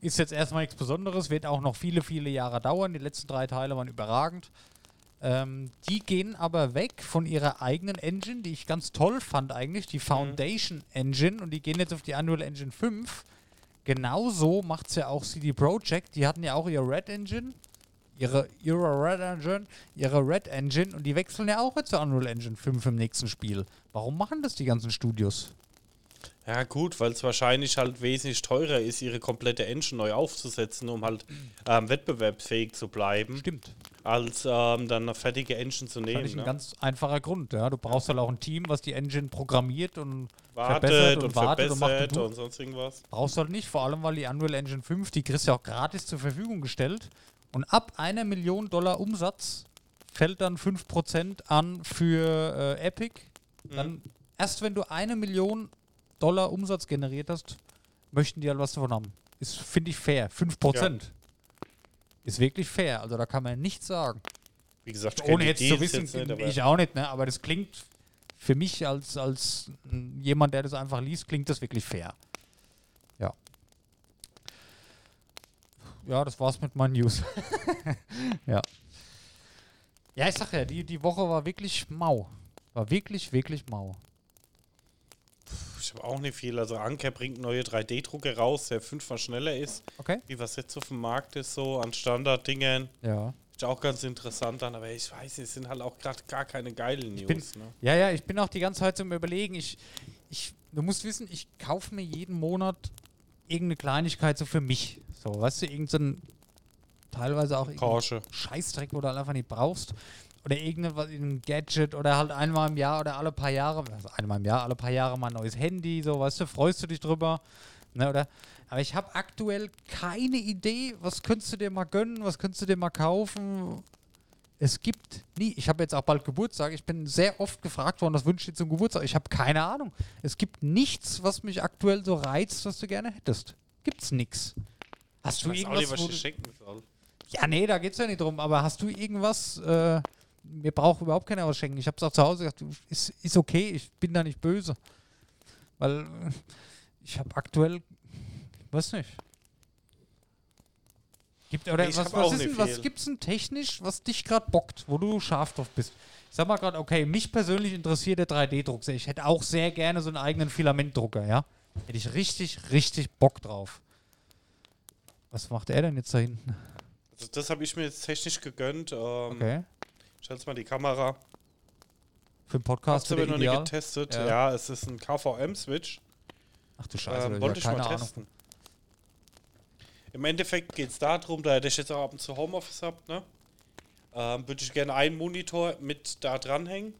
Ist jetzt erstmal nichts Besonderes, wird auch noch viele, viele Jahre dauern. Die letzten drei Teile waren überragend. Ähm, die gehen aber weg von ihrer eigenen Engine, die ich ganz toll fand eigentlich, die Foundation Engine, und die gehen jetzt auf die Unreal Engine 5. Genauso macht es ja auch CD Projekt. Die hatten ja auch ihre Red Engine, ihre, ihre Red Engine, ihre Red Engine, und die wechseln ja auch jetzt zur Unreal Engine 5 im nächsten Spiel. Warum machen das die ganzen Studios? Ja, gut, weil es wahrscheinlich halt wesentlich teurer ist, ihre komplette Engine neu aufzusetzen, um halt ähm, wettbewerbsfähig zu bleiben, Stimmt. als ähm, dann eine fertige Engine zu nehmen. Wahrscheinlich ein Ne? ganz einfacher Grund. Ja. Du brauchst halt auch ein Team, was die Engine programmiert und Wartet verbessert und und wartet und macht verbessert und und, tut. sonst irgendwas. Brauchst du halt nicht, vor allem weil die Unreal Engine 5, die kriegst du ja auch gratis zur Verfügung gestellt. Und ab einer Million Dollar Umsatz fällt dann 5% an für äh, Epic. Dann erst wenn du eine Million Dollar Umsatz generiert hast, möchten die halt was davon haben. Ist, finde ich, fair. 5%. Ist wirklich fair. Also da kann man nichts sagen. Wie gesagt, Ohne jetzt zu wissen, jetzt nicht, ich auch nicht, ne? aber das klingt für mich als, als jemand, der das einfach liest, klingt das wirklich fair. Ja. Ja, das war's mit meinen News. ja. Ja, ich sag ja, die, die Woche war wirklich mau. War wirklich, wirklich mau. Ich habe auch nicht viel. Also Anker bringt neue 3D-Drucker raus, der fünfmal schneller ist, Okay? wie was jetzt auf dem Markt ist, so an Standarddingen. Ja. Ist auch ganz interessant dann, aber ich weiß, es sind halt auch gerade gar keine geilen News. bin- ne? Ja, ja, ich bin auch die ganze Zeit zum Überlegen. Ich, ich, du musst wissen, ich kaufe mir jeden Monat irgendeine Kleinigkeit so für mich. So, weißt du, irgendein, teilweise auch Porsche. Scheißdreck, wo du halt einfach nicht brauchst. Oder irgendein Gadget oder halt einmal im Jahr oder alle paar Jahre, also einmal im Jahr, alle paar Jahre mal ein neues Handy, so, weißt du, freust du dich drüber. Ne, oder? Aber ich habe aktuell keine Idee, was könntest du dir mal gönnen, was könntest du dir mal kaufen. Es gibt nie, ich habe jetzt auch bald Geburtstag, ich bin sehr oft gefragt worden, was wünschst du dir zum Geburtstag? Ich habe keine Ahnung. Es gibt nichts, was mich aktuell so reizt, was du gerne hättest. Gibt's nix. Hast du weiß auch irgendwas, nicht, was du, schenken soll. Ja, nee, da geht's ja nicht drum. Aber hast du irgendwas? Äh, mir braucht überhaupt keiner was schenken. Ich hab's auch zu Hause gesagt, ist, ist okay, ich bin da nicht böse. Weil äh, ich habe aktuell, weiß nicht. Gibt, oder Ich was, was, ist was gibt's denn technisch, was dich gerade bockt, wo du scharf drauf bist? Ich sag mal gerade, okay, mich persönlich interessiert der 3D-Druck sehr. Ich hätte auch sehr gerne so einen eigenen Filamentdrucker, ja? Hätte ich richtig, richtig Bock drauf. Was macht er denn jetzt da hinten? Also das habe ich mir jetzt technisch gegönnt. Ähm, Okay. Halte mal die Kamera. Für den Podcast Hast du noch ideal. getestet. Ja. Ja. es ist ein KVM-Switch. Ach du Scheiße, Ähm, wollte ich mal Ahnung. testen. Im Endeffekt geht es darum, da ich jetzt auch ab und zu Homeoffice habe, ne? Ähm, würde ich gerne einen Monitor mit da dranhängen.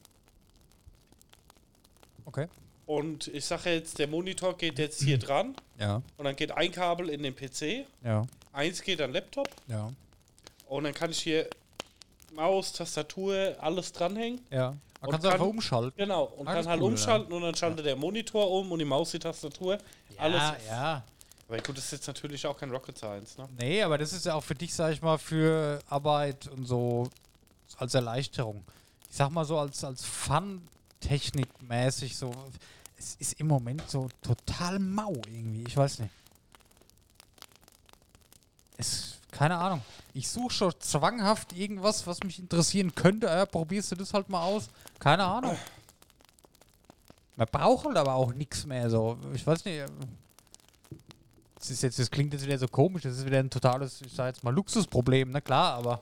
Okay. Und ich sage jetzt, der Monitor geht jetzt hier dran Ja, und dann geht ein Kabel in den PC, ja, eins geht an Laptop ja, und dann kann ich hier Maus, Tastatur, alles dranhängen. ja. Man Und kann es einfach umschalten. Genau, und Ah, kann halt cool, umschalten und dann schaltet der Monitor um und die Maus, die Tastatur. alles. Ja, ja. Aber gut, das ist jetzt natürlich auch kein Rocket Science, ne? Nee, aber das ist ja auch für dich, sag ich mal, für Arbeit und so als Erleichterung. Ich sag mal so als, als Fun-Technik mäßig so. Es ist im Moment so total mau irgendwie. Ich weiß nicht. Es, keine Ahnung. Ich suche schon zwanghaft irgendwas, was mich interessieren könnte. Ja, probierst du das halt mal aus? Keine Ahnung. Man braucht halt aber auch nichts mehr so. Ich weiß nicht. Das, ist jetzt, das klingt jetzt wieder so komisch. Das ist wieder ein totales, ich sag jetzt mal, Luxusproblem, na klar, aber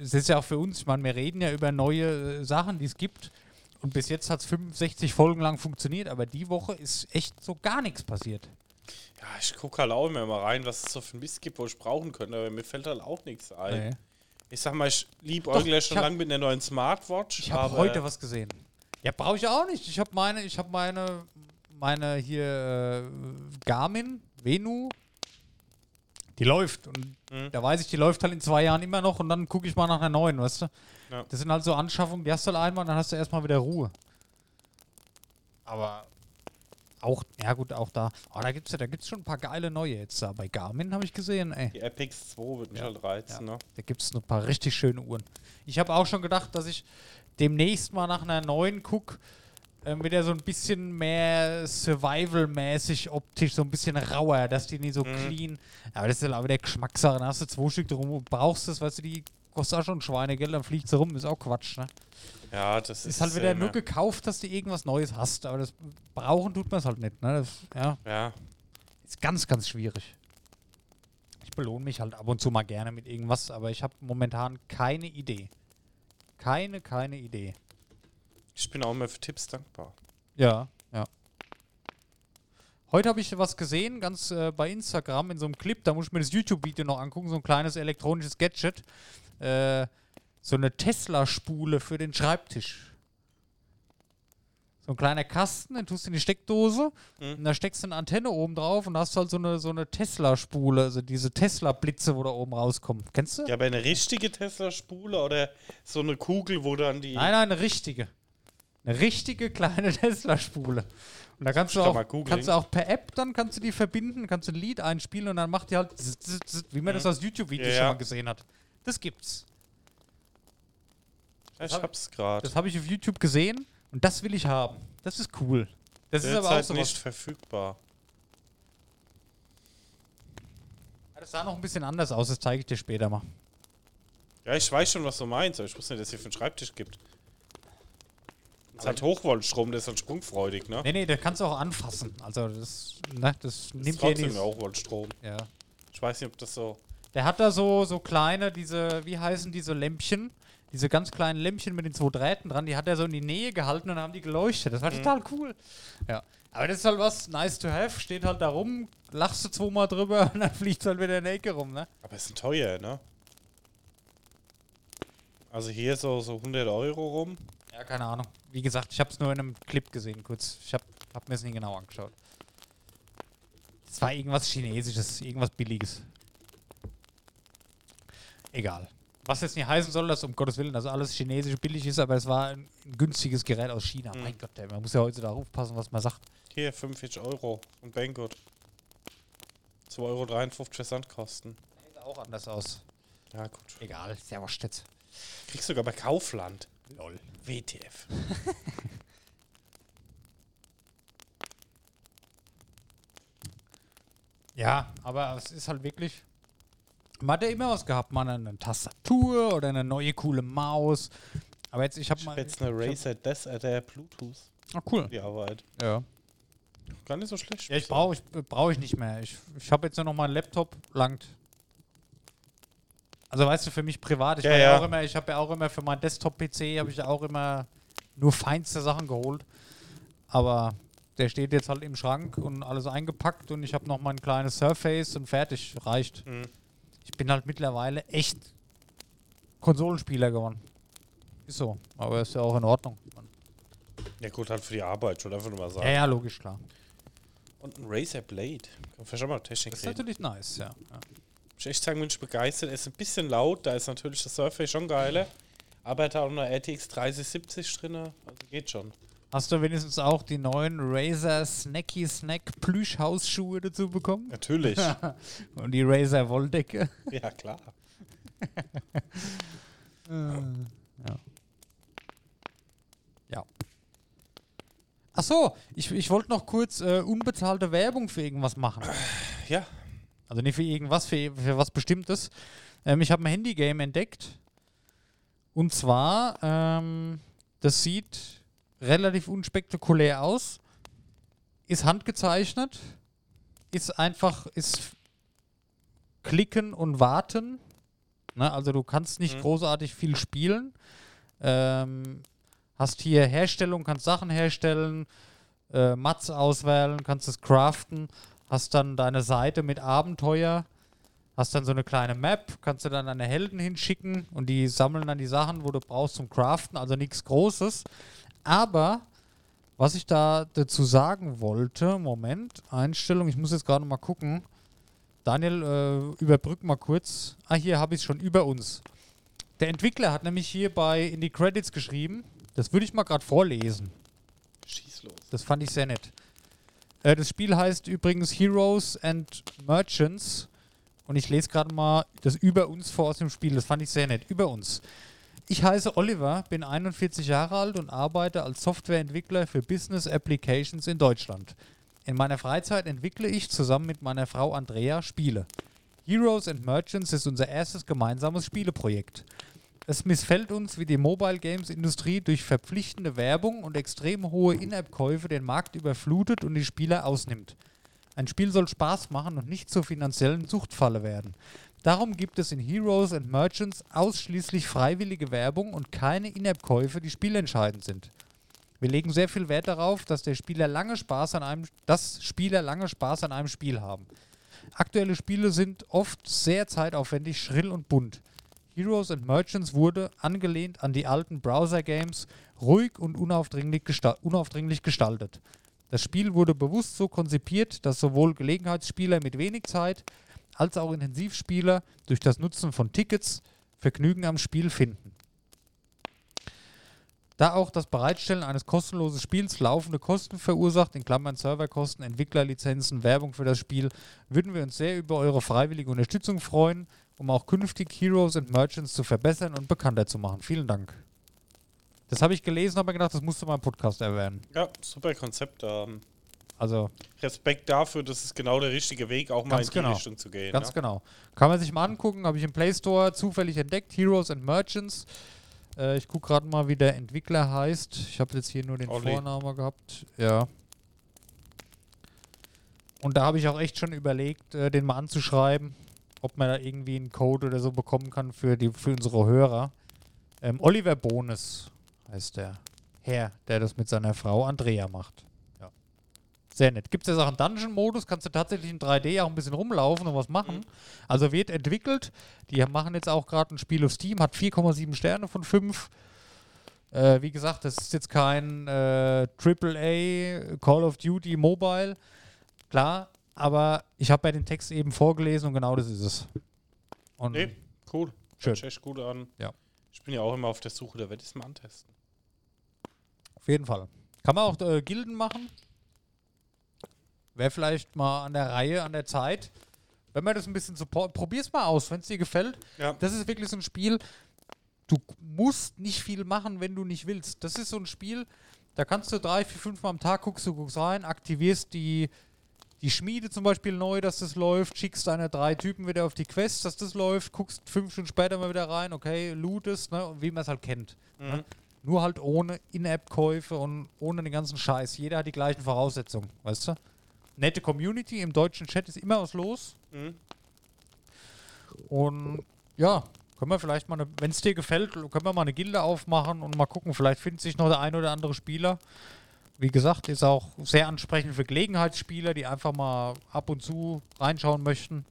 es ist ja auch für uns, ich meine, wir reden ja über neue äh, Sachen, die es gibt. Und bis jetzt hat es 65 Folgen lang funktioniert, aber die Woche ist echt so gar nichts passiert. Ja, ich gucke halt auch immer mal rein, was es so für ein Mist gibt, wo ich brauchen könnte, aber mir fällt halt auch nichts ein. Nee. Ich sag mal, ich liebe ich schon lange mit einer neuen Smartwatch. Ich habe heute was gesehen. Ja, brauche ich auch nicht. Ich habe meine, ich habe meine, meine hier äh, Garmin Venu. Die läuft und Mhm. da weiß ich, die läuft halt in zwei Jahren immer noch und dann gucke ich mal nach einer neuen, weißt du? Ja. Das sind halt so Anschaffungen, die hast du halt einmal, dann hast du erstmal wieder Ruhe. Aber auch, ja gut, auch da. Oh, da gibt's ja, da gibt's schon ein paar geile neue jetzt da. Bei Garmin habe ich gesehen, ey. Die Epix 2 wird mich Ja. halt reizen, ne? Da gibt es ein paar richtig schöne Uhren. Ich habe auch schon gedacht, dass ich demnächst mal nach einer neuen gucke, ähm, wieder so ein bisschen mehr Survival-mäßig optisch, so ein bisschen rauer, dass die nicht so Mhm. clean. Aber das ist ja auch wieder Geschmackssache. Da hast du zwei Stück drum und brauchst es, weißt du, die kostet auch schon Schweinegeld, dann fliegt sie rum, ist auch Quatsch, ne? Ja, das ist. Ist halt wieder äh, nur gekauft, dass du irgendwas Neues hast, aber das brauchen tut man es halt nicht, ne? Das, ja, Ja, ist ganz, ganz schwierig. Ich belohne mich halt ab und zu mal gerne mit irgendwas, aber ich habe momentan keine Idee. Keine, keine Idee. ich bin auch immer für Tipps dankbar. Ja, ja. Heute habe ich was gesehen, ganz äh, bei Instagram in so einem Clip, da muss ich mir das YouTube-Video noch angucken, so ein kleines elektronisches Gadget. Äh, so eine Tesla-Spule für den Schreibtisch. So ein kleiner Kasten, den tust du in die Steckdose Mhm. und da steckst du eine Antenne oben drauf und da hast du halt so eine, so eine Tesla-Spule, also diese Tesla-Blitze, wo da oben rauskommen. Kennst du? Ja, aber eine richtige Tesla-Spule oder so eine Kugel, wo dann die. Nein, nein, eine richtige. Eine richtige kleine Tesla-Spule. Und da kannst du, auch, kannst du auch per App, dann kannst du die verbinden, kannst du ein Lied einspielen und dann macht die halt, zzz, zzz, wie man das aus YouTube-Videos Ja, schon mal gesehen hat. Das gibt's. Ich hab- hab's gerade. Das habe ich auf YouTube gesehen und das will ich haben. Das ist cool. Das ist aber auch Derzeit so nicht verfügbar. Das sah noch ein bisschen anders aus, das zeige ich dir später mal. Ja, ich weiß schon, was du meinst, aber ich wusste nicht, dass es hier für einen Schreibtisch gibt. Es hat Hochvoltstrom, der ist dann sprungfreudig, ne? Nee, nee, das kannst du auch anfassen. Also das, ne, das ist nimmt dir trotzdem ja Hochvoltstrom. Ja. Ich weiß nicht, ob das so. Der hat da so, so kleine, diese, wie heißen diese Lämpchen? Diese ganz kleinen Lämpchen mit den zwei Drähten dran, die hat er so in die Nähe gehalten und dann haben die geleuchtet. Das war total cool. Ja. Aber das ist halt was nice to have, steht halt da rum, lachst du zweimal drüber und dann fliegt halt wieder in der Ecke rum, ne? Aber es ist teuer, ne? Also hier so, so 100 Euro rum. Ja, keine Ahnung. Wie gesagt, ich habe es nur in einem Clip gesehen, kurz. Ich habe hab mir es nicht genau angeschaut. Es war irgendwas Chinesisches, irgendwas Billiges. Egal. Was jetzt nicht heißen soll, dass um Gottes Willen, dass alles chinesisch billig ist, aber es war ein, ein günstiges Gerät aus China. Mhm. Mein Gott, ey, man muss ja heutzutage aufpassen, was man sagt. Hier 45 Euro und Banggood. 2,53 Euro Versandkosten. Sieht auch anders aus. Ja, gut. Egal, jetzt. Kriegst sogar bei Kaufland. Lol. WTF. Ja, aber es ist halt wirklich. Man hat ja immer was gehabt, man eine Tastatur oder eine neue coole Maus. Aber jetzt, ich habe mal. jetzt eine Razer Des äh, der Bluetooth. ah, cool. Die Arbeit. Ja. Gar nicht so schlecht. Ja, ich brauche ich, brauch ich nicht mehr. Ich, ich habe jetzt nur noch mal einen Laptop, langt. Also weißt du, für mich privat, ich Ja, ja, ja. auch immer, ich habe ja auch immer für meinen Desktop-PC habe ich ja auch immer nur feinste Sachen geholt. Aber der steht jetzt halt im Schrank und alles eingepackt und ich habe noch mal ein kleines Surface und fertig, reicht. Mhm. Ich bin halt mittlerweile echt Konsolenspieler geworden. Ist so, aber ist ja auch in Ordnung. Ja, gut, halt für die Arbeit, schon einfach nur mal sagen. Ja, ja, logisch, klar. Und ein Razer Blade. Kann vielleicht schon mal Technik Das ist reden. natürlich nice, ja. ja. Ich echt sagen, bin ich begeistert. Er ist ein bisschen laut, da ist natürlich das Surface schon geiler. Aber er hat auch eine RTX 3070 drin, also geht schon. Hast du wenigstens auch die neuen Razer Snacky Snack Plüschhausschuhe dazu bekommen? Natürlich. Und die Razer Wolldecke? ja, klar. Ja. Ja. Ach so, ich, ich wollte noch kurz äh, unbezahlte Werbung für irgendwas machen. Ja. Also nicht für irgendwas, für, für was Bestimmtes. Ähm, ich habe ein Handygame entdeckt. Und zwar, ähm, das sieht relativ unspektakulär aus. Ist handgezeichnet. Ist einfach, ist klicken und warten. Ne? Also du kannst nicht Mhm. großartig viel spielen. Ähm, hast hier Herstellung, kannst Sachen herstellen, äh, Mats auswählen, kannst es craften, hast dann deine Seite mit Abenteuer, hast dann so eine kleine Map, kannst du dann deine Helden hinschicken und die sammeln dann die Sachen, wo du brauchst zum Craften, also nichts Großes. Aber was ich da dazu sagen wollte, Moment, Einstellung, ich muss jetzt gerade mal gucken. Daniel, äh, überbrück mal kurz. Ah, hier habe ich es schon über uns. Der Entwickler hat nämlich hier bei in die Credits geschrieben. Das würde ich mal gerade vorlesen. Schieß los. Das fand ich sehr nett. Äh, das Spiel heißt übrigens Heroes and Merchants. Und ich lese gerade mal das über uns vor aus dem Spiel. Das fand ich sehr nett. Über uns. Ich heiße Oliver, bin 41 Jahre alt und arbeite als Softwareentwickler für Business Applications in Deutschland. In meiner Freizeit entwickle ich zusammen mit meiner Frau Andrea Spiele. Heroes and Merchants ist unser erstes gemeinsames Spieleprojekt. Es missfällt uns, wie die Mobile Games Industrie durch verpflichtende Werbung und extrem hohe In-App-Käufe den Markt überflutet und die Spieler ausnimmt. Ein Spiel soll Spaß machen und nicht zur finanziellen Suchtfalle werden. Darum gibt es in Heroes and Merchants ausschließlich freiwillige Werbung und keine In-App-Käufe, die spielentscheidend sind. Wir legen sehr viel Wert darauf, dass der Spieler lange Spaß an einem, dass Spieler lange Spaß an einem Spiel haben. Aktuelle Spiele sind oft sehr zeitaufwendig, schrill und bunt. Heroes and Merchants wurde, angelehnt an die alten Browser-Games, ruhig und unaufdringlich, gesta unaufdringlich gestaltet. Das Spiel wurde bewusst so konzipiert, dass sowohl Gelegenheitsspieler mit wenig Zeit als auch Intensivspieler durch das Nutzen von Tickets Vergnügen am Spiel finden. Da auch das Bereitstellen eines kostenlosen Spiels laufende Kosten verursacht, in Klammern Serverkosten, Entwicklerlizenzen, Werbung für das Spiel, würden wir uns sehr über eure freiwillige Unterstützung freuen, um auch künftig Heroes and Merchants zu verbessern und bekannter zu machen. Vielen Dank. Das habe ich gelesen, habe mir gedacht, das musst du mal im Podcast erwähnen. Ja, super Konzept. Ähm, Also Respekt dafür, das ist genau der richtige Weg, auch mal in die genau. Richtung zu gehen. Ganz ja? genau. Kann man sich mal angucken, habe ich im Play Store zufällig entdeckt, Heroes and Merchants. Äh, ich gucke gerade mal, wie der Entwickler heißt. Ich habe jetzt hier nur den Olli. Vornamen gehabt. Ja. Und da habe ich auch echt schon überlegt, äh, den mal anzuschreiben, ob man da irgendwie einen Code oder so bekommen kann für, die, für unsere Hörer. Ähm, Oliver Bones heißt der Herr, der das mit seiner Frau Andrea macht. Sehr nett. Gibt es ja auch einen Dungeon-Modus, kannst du tatsächlich in 3D auch ein bisschen rumlaufen und was machen. Mhm. Also wird entwickelt. Die machen jetzt auch gerade ein Spiel auf Steam, hat 4,7 Sterne von 5. Äh, wie gesagt, das ist jetzt kein äh, AAA Call of Duty Mobile. Klar, aber ich habe ja den Text eben vorgelesen und genau das ist es. Und Nee, cool. Schön. Hört echt gut an. Ja. Ich bin ja auch immer auf der Suche, da werde ich es mal antesten. auf jeden Fall. Kann man auch äh, Gilden machen. Wäre vielleicht mal an der Reihe, an der Zeit. Wenn man das ein bisschen support, probier's mal aus, wenn es dir gefällt. Ja. Das ist wirklich so ein Spiel, du musst nicht viel machen, wenn du nicht willst. Das ist so ein Spiel, da kannst du drei, vier, fünf Mal am Tag guckst du guckst rein, aktivierst die, die Schmiede zum Beispiel neu, dass das läuft, schickst deine drei Typen wieder auf die Quest, dass das läuft, guckst fünf Stunden später mal wieder rein, okay, lootest, ne, wie man es halt kennt. Ne? Nur halt ohne In-App-Käufe und ohne den ganzen Scheiß. Jeder hat die gleichen Voraussetzungen, weißt du? Nette Community, im deutschen Chat ist immer was los. Mhm. Und ja, können wir vielleicht mal, wenn es dir gefällt, können wir mal eine Gilde aufmachen und mal gucken, vielleicht findet sich noch der ein oder andere Spieler. Wie gesagt, ist auch sehr ansprechend für Gelegenheitsspieler, die einfach mal ab und zu reinschauen möchten.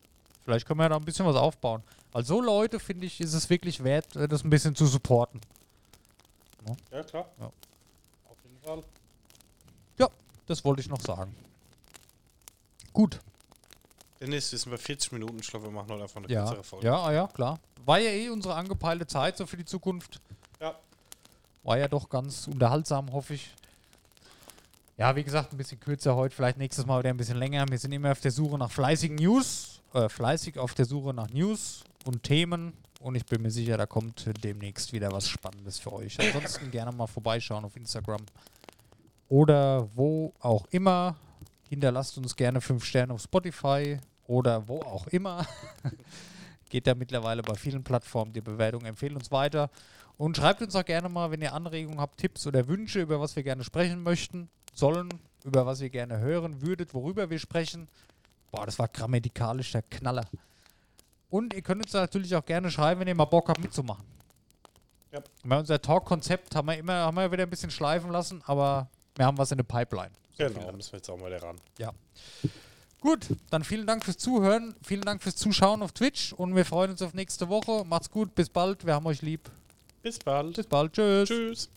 Vielleicht können wir da ein bisschen was aufbauen. Weil so Leute, finde ich, ist es wirklich wert, äh, das ein bisschen zu supporten. Ja, klar. Ja. Auf jeden Fall. Ja, das wollte ich noch sagen. Gut. Dennis, wir sind bei 40 Minuten. Ich glaube, wir machen heute einfach eine Ja, kürzere Folge. ja, ah ja, klar. War ja eh unsere angepeilte Zeit so für die Zukunft. Ja. War ja doch ganz unterhaltsam, hoffe ich. Ja, wie gesagt, ein bisschen kürzer heute, vielleicht nächstes Mal wieder ein bisschen länger. Wir sind immer auf der Suche nach fleißigen News, äh, fleißig auf der Suche nach News und Themen. Und ich bin mir sicher, da kommt demnächst wieder was Spannendes für euch. Ansonsten gerne mal vorbeischauen auf Instagram oder wo auch immer. Hinterlasst uns gerne 5 Sterne auf Spotify oder wo auch immer. Geht da mittlerweile bei vielen Plattformen die Bewertung. Empfehlt uns weiter. Und schreibt uns auch gerne mal, wenn ihr Anregungen habt, Tipps oder Wünsche, über was wir gerne sprechen möchten, sollen, über was ihr gerne hören würdet, worüber wir sprechen. Boah, das war grammatikalisch der Knaller. Und ihr könnt uns natürlich auch gerne schreiben, wenn ihr mal Bock habt mitzumachen. Ja. Bei unser Talk-Konzept haben wir immer haben wir wieder ein bisschen schleifen lassen, aber wir haben was in der Pipeline. So viel Genau, müssen wir jetzt auch mal da ran. ja. Gut, dann vielen Dank fürs Zuhören, vielen Dank fürs Zuschauen auf Twitch und wir freuen uns auf nächste Woche. Macht's gut, bis bald, wir haben euch lieb. Bis bald. Bis bald, tschüss. Tschüss.